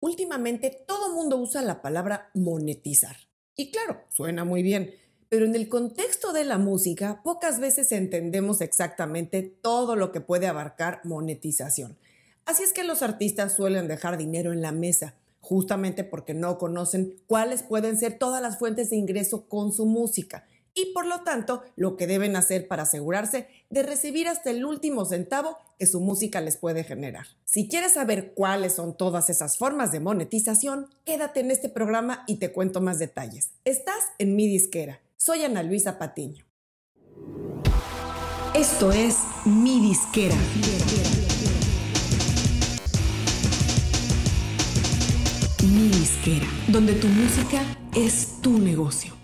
Últimamente todo mundo usa la palabra monetizar. Y claro, suena muy bien, pero en el contexto de la música pocas veces entendemos exactamente todo lo que puede abarcar monetización. Así es que los artistas suelen dejar dinero en la mesa, justamente porque no conocen cuáles pueden ser todas las fuentes de ingreso con su música y por lo tanto lo que deben hacer para asegurarse de recibir hasta el último centavo que su música les puede generar. Si quieres saber cuáles son todas esas formas de monetización, quédate en este programa y te cuento más detalles. Estás en mi disquera. Soy Ana Luisa Patiño. Esto es mi disquera. Mi disquera, donde tu música es tu negocio.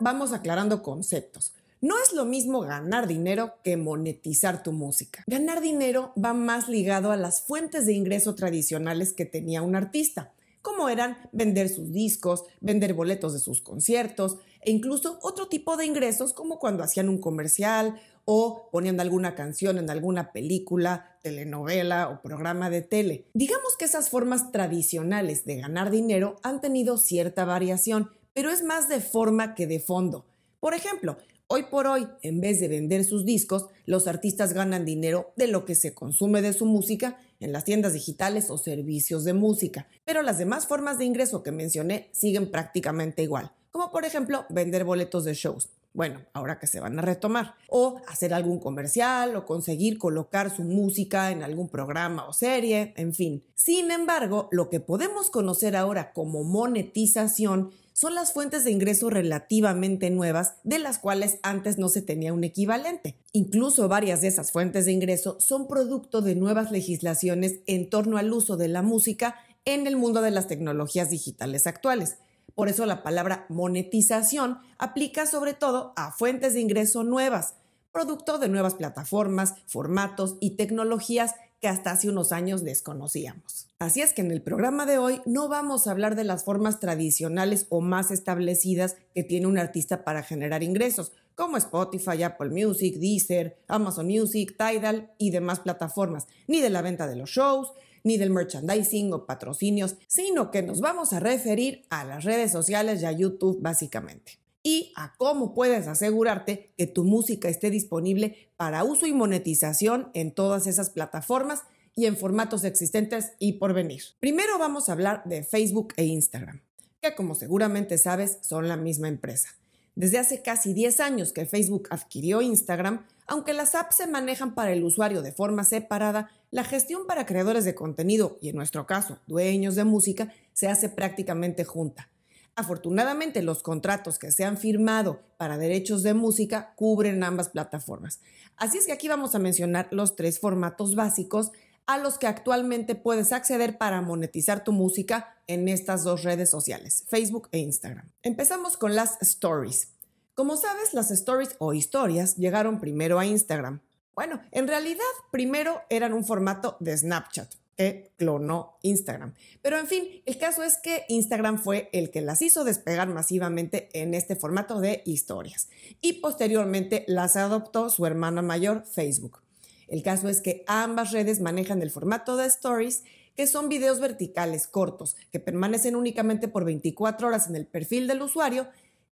Vamos aclarando conceptos. No es lo mismo ganar dinero que monetizar tu música. Ganar dinero va más ligado a las fuentes de ingreso tradicionales que tenía un artista, como eran vender sus discos, vender boletos de sus conciertos e incluso otro tipo de ingresos como cuando hacían un comercial o ponían alguna canción en alguna película, telenovela o programa de tele. Digamos que esas formas tradicionales de ganar dinero han tenido cierta variación, pero es más de forma que de fondo. Por ejemplo, hoy por hoy, en vez de vender sus discos, los artistas ganan dinero de lo que se consume de su música en las tiendas digitales o servicios de música. Pero las demás formas de ingreso que mencioné siguen prácticamente igual, como por ejemplo vender boletos de shows. Bueno, ahora que se van a retomar. O hacer algún comercial o conseguir colocar su música en algún programa o serie, en fin. Sin embargo, lo que podemos conocer ahora como monetización son las fuentes de ingreso relativamente nuevas de las cuales antes no se tenía un equivalente. Incluso varias de esas fuentes de ingreso son producto de nuevas legislaciones en torno al uso de la música en el mundo de las tecnologías digitales actuales. Por eso la palabra monetización aplica sobre todo a fuentes de ingreso nuevas, producto de nuevas plataformas, formatos y tecnologías que hasta hace unos años desconocíamos. Así es que en el programa de hoy no vamos a hablar de las formas tradicionales o más establecidas que tiene un artista para generar ingresos, como Spotify, Apple Music, Deezer, Amazon Music, Tidal y demás plataformas, ni de la venta de los shows, ni del merchandising o patrocinios, sino que nos vamos a referir a las redes sociales y a YouTube básicamente y a cómo puedes asegurarte que tu música esté disponible para uso y monetización en todas esas plataformas y en formatos existentes y por venir. Primero vamos a hablar de Facebook e Instagram, que como seguramente sabes son la misma empresa. Desde hace casi 10 años que Facebook adquirió Instagram, aunque las apps se manejan para el usuario de forma separada, la gestión para creadores de contenido y en nuestro caso dueños de música se hace prácticamente junta. Afortunadamente, los contratos que se han firmado para derechos de música cubren ambas plataformas. Así es que aquí vamos a mencionar los tres formatos básicos a los que actualmente puedes acceder para monetizar tu música en estas dos redes sociales, Facebook e Instagram. Empezamos con las stories. Como sabes, las stories o historias llegaron primero a Instagram. Bueno, en realidad primero eran un formato de Snapchat, que clonó Instagram. Pero en fin, el caso es que Instagram fue el que las hizo despegar masivamente en este formato de historias y posteriormente las adoptó su hermana mayor Facebook. El caso es que ambas redes manejan el formato de stories que son videos verticales cortos que permanecen únicamente por 24 horas en el perfil del usuario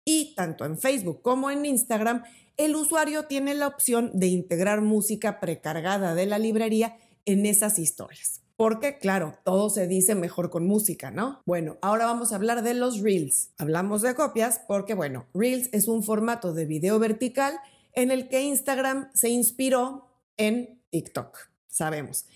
y tanto en Facebook como en Instagram el usuario tiene la opción de integrar música precargada de la librería en esas historias. Porque, claro, todo se dice mejor con música, ¿no? Bueno, ahora vamos a hablar de los Reels. Hablamos de copias porque, bueno, Reels es un formato de video vertical en el que Instagram se inspiró en TikTok, sabemos.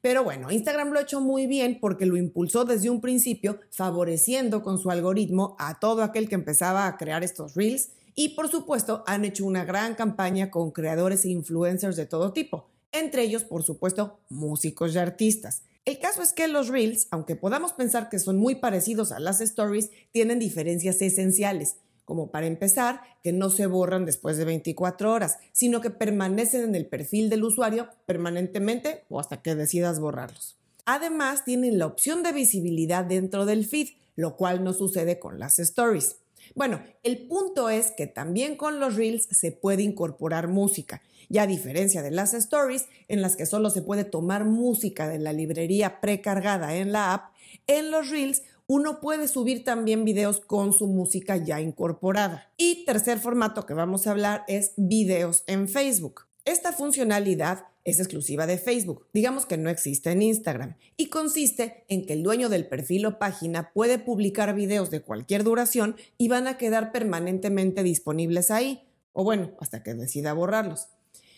Pero bueno, Instagram lo ha hecho muy bien porque lo impulsó desde un principio, favoreciendo con su algoritmo a todo aquel que empezaba a crear estos reels. Y por supuesto, han hecho una gran campaña con creadores e influencers de todo tipo, entre ellos, por supuesto, músicos y artistas. El caso es que los reels, aunque podamos pensar que son muy parecidos a las stories, tienen diferencias esenciales, como para empezar, que no se borran después de 24 horas, sino que permanecen en el perfil del usuario permanentemente o hasta que decidas borrarlos. Además, tienen la opción de visibilidad dentro del feed, lo cual no sucede con las stories. Bueno, el punto es que también con los reels se puede incorporar música y a diferencia de las stories, en las que solo se puede tomar música de la librería precargada en la app, en los reels uno puede subir también videos con su música ya incorporada. Y tercer formato que vamos a hablar es videos en Facebook. Esta funcionalidad es exclusiva de Facebook, digamos que no existe en Instagram, y consiste en que el dueño del perfil o página puede publicar videos de cualquier duración y van a quedar permanentemente disponibles ahí, o bueno, hasta que decida borrarlos.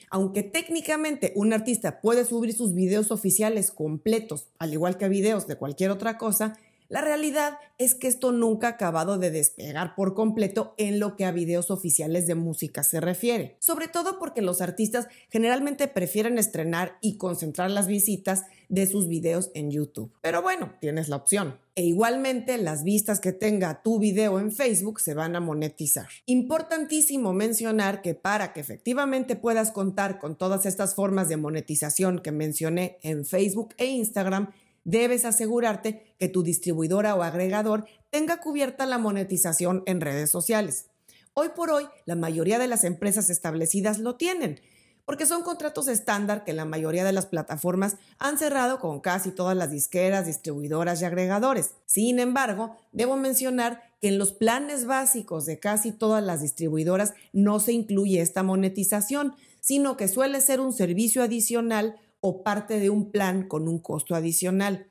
Aunque técnicamente un artista puede subir sus videos oficiales completos, al igual que videos de cualquier otra cosa, la realidad es que esto nunca ha acabado de despegar por completo en lo que a videos oficiales de música se refiere, sobre todo porque los artistas generalmente prefieren estrenar y concentrar las visitas de sus videos en YouTube. Pero bueno, tienes la opción. E igualmente las vistas que tenga tu video en Facebook se van a monetizar. Importantísimo mencionar que para que efectivamente puedas contar con todas estas formas de monetización que mencioné en Facebook e Instagram, debes asegurarte que tu distribuidora o agregador tenga cubierta la monetización en redes sociales. Hoy por hoy, la mayoría de las empresas establecidas lo tienen, porque son contratos estándar que la mayoría de las plataformas han cerrado con casi todas las disqueras, distribuidoras y agregadores. Sin embargo, debo mencionar que en los planes básicos de casi todas las distribuidoras no se incluye esta monetización, sino que suele ser un servicio adicional o parte de un plan con un costo adicional.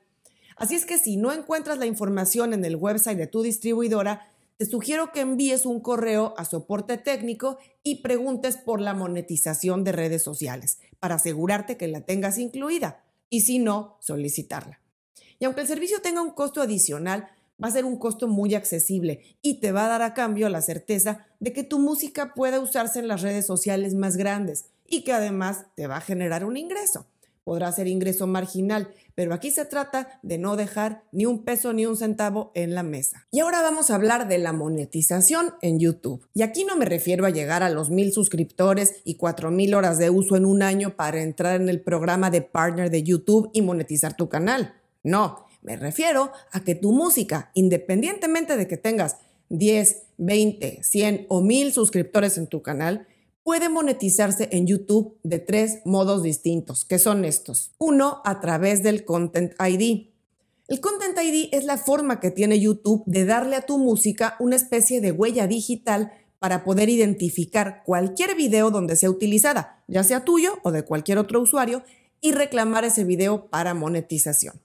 Así es que si no encuentras la información en el website de tu distribuidora, te sugiero que envíes un correo a soporte técnico y preguntes por la monetización de redes sociales para asegurarte que la tengas incluida y si no, solicitarla. Y aunque el servicio tenga un costo adicional, va a ser un costo muy accesible y te va a dar a cambio la certeza de que tu música pueda usarse en las redes sociales más grandes y que además te va a generar un ingreso podrá ser ingreso marginal, pero aquí se trata de no dejar ni un peso ni un centavo en la mesa. Y ahora vamos a hablar de la monetización en YouTube. Y aquí no me refiero a llegar a los mil suscriptores y cuatro mil horas de uso en un año para entrar en el programa de partner de YouTube y monetizar tu canal. No, me refiero a que tu música, independientemente de que tengas 10, 20, 100 o 1000 suscriptores en tu canal, puede monetizarse en YouTube de tres modos distintos, que son estos. Uno, a través del Content ID. El Content ID es la forma que tiene YouTube de darle a tu música una especie de huella digital para poder identificar cualquier video donde sea utilizada, ya sea tuyo o de cualquier otro usuario, y reclamar ese video para monetización.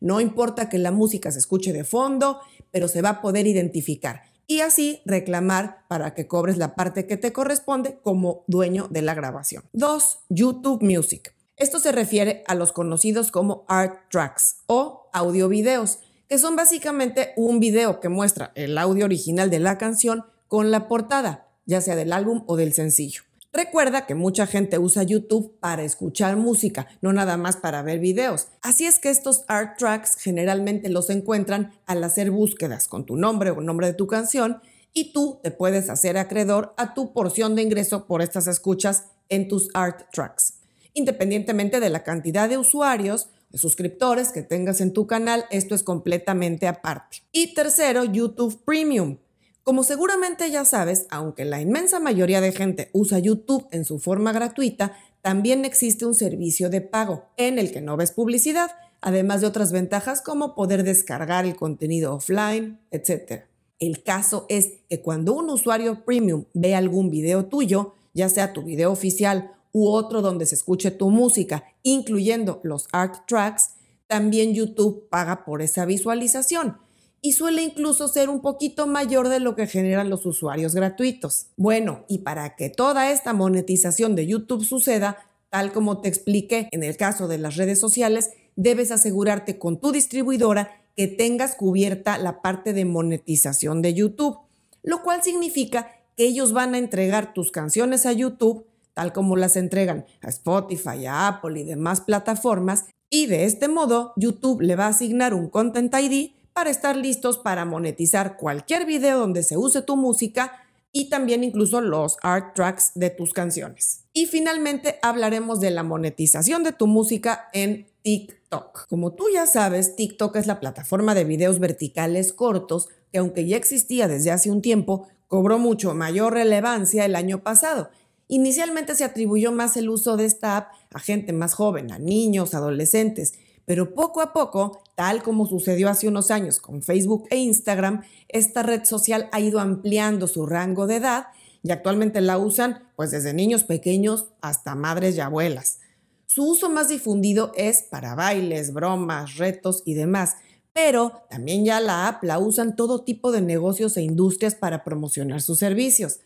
No importa que la música se escuche de fondo, pero se va a poder identificar y así reclamar para que cobres la parte que te corresponde como dueño de la grabación. 2. YouTube Music. Esto se refiere a los conocidos como art tracks o audio videos, que son básicamente un video que muestra el audio original de la canción con la portada, ya sea del álbum o del sencillo. Recuerda que mucha gente usa YouTube para escuchar música, no nada más para ver videos. Así es que estos art tracks generalmente los encuentran al hacer búsquedas con tu nombre o nombre de tu canción y tú te puedes hacer acreedor a tu porción de ingreso por estas escuchas en tus art tracks. Independientemente de la cantidad de usuarios, de suscriptores que tengas en tu canal, esto es completamente aparte. Y tercero, YouTube Premium. Como seguramente ya sabes, aunque la inmensa mayoría de gente usa YouTube en su forma gratuita, también existe un servicio de pago en el que no ves publicidad, además de otras ventajas como poder descargar el contenido offline, etc. El caso es que cuando un usuario premium ve algún video tuyo, ya sea tu video oficial u otro donde se escuche tu música, incluyendo los art tracks, también YouTube paga por esa visualización y suele incluso ser un poquito mayor de lo que generan los usuarios gratuitos. Bueno, y para que toda esta monetización de YouTube suceda, tal como te expliqué en el caso de las redes sociales, debes asegurarte con tu distribuidora que tengas cubierta la parte de monetización de YouTube, lo cual significa que ellos van a entregar tus canciones a YouTube, tal como las entregan a Spotify, a Apple y demás plataformas, y de este modo YouTube le va a asignar un Content ID para estar listos para monetizar cualquier video donde se use tu música y también incluso los art tracks de tus canciones. Y finalmente hablaremos de la monetización de tu música en TikTok. Como tú ya sabes, TikTok es la plataforma de videos verticales cortos que aunque ya existía desde hace un tiempo, cobró mucho mayor relevancia el año pasado. Inicialmente se atribuyó más el uso de esta app a gente más joven, a niños, adolescentes, Pero poco a poco, tal como sucedió hace unos años con Facebook e Instagram, esta red social ha ido ampliando su rango de edad y actualmente la usan pues desde niños pequeños hasta madres y abuelas. Su uso más difundido es para bailes, bromas, retos y demás, pero también ya la app la usan todo tipo de negocios e industrias para promocionar sus servicios.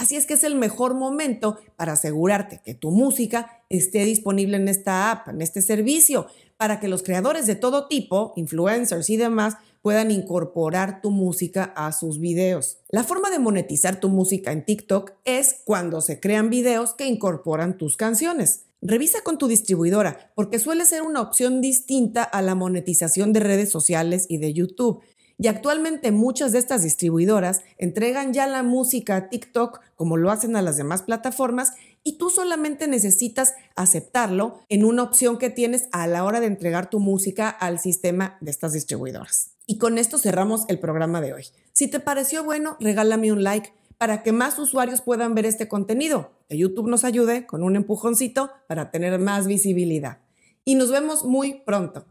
Así es que es el mejor momento para asegurarte que tu música esté disponible en esta app, en este servicio, para que los creadores de todo tipo, influencers y demás, puedan incorporar tu música a sus videos. La forma de monetizar tu música en TikTok es cuando se crean videos que incorporan tus canciones. Revisa con tu distribuidora porque suele ser una opción distinta a la monetización de redes sociales y de YouTube. Y actualmente muchas de estas distribuidoras entregan ya la música a TikTok como lo hacen a las demás plataformas y tú solamente necesitas aceptarlo en una opción que tienes a la hora de entregar tu música al sistema de estas distribuidoras. Y con esto cerramos el programa de hoy. Si te pareció bueno, regálame un like para que más usuarios puedan ver este contenido. Que YouTube nos ayude con un empujoncito para tener más visibilidad. Y nos vemos muy pronto.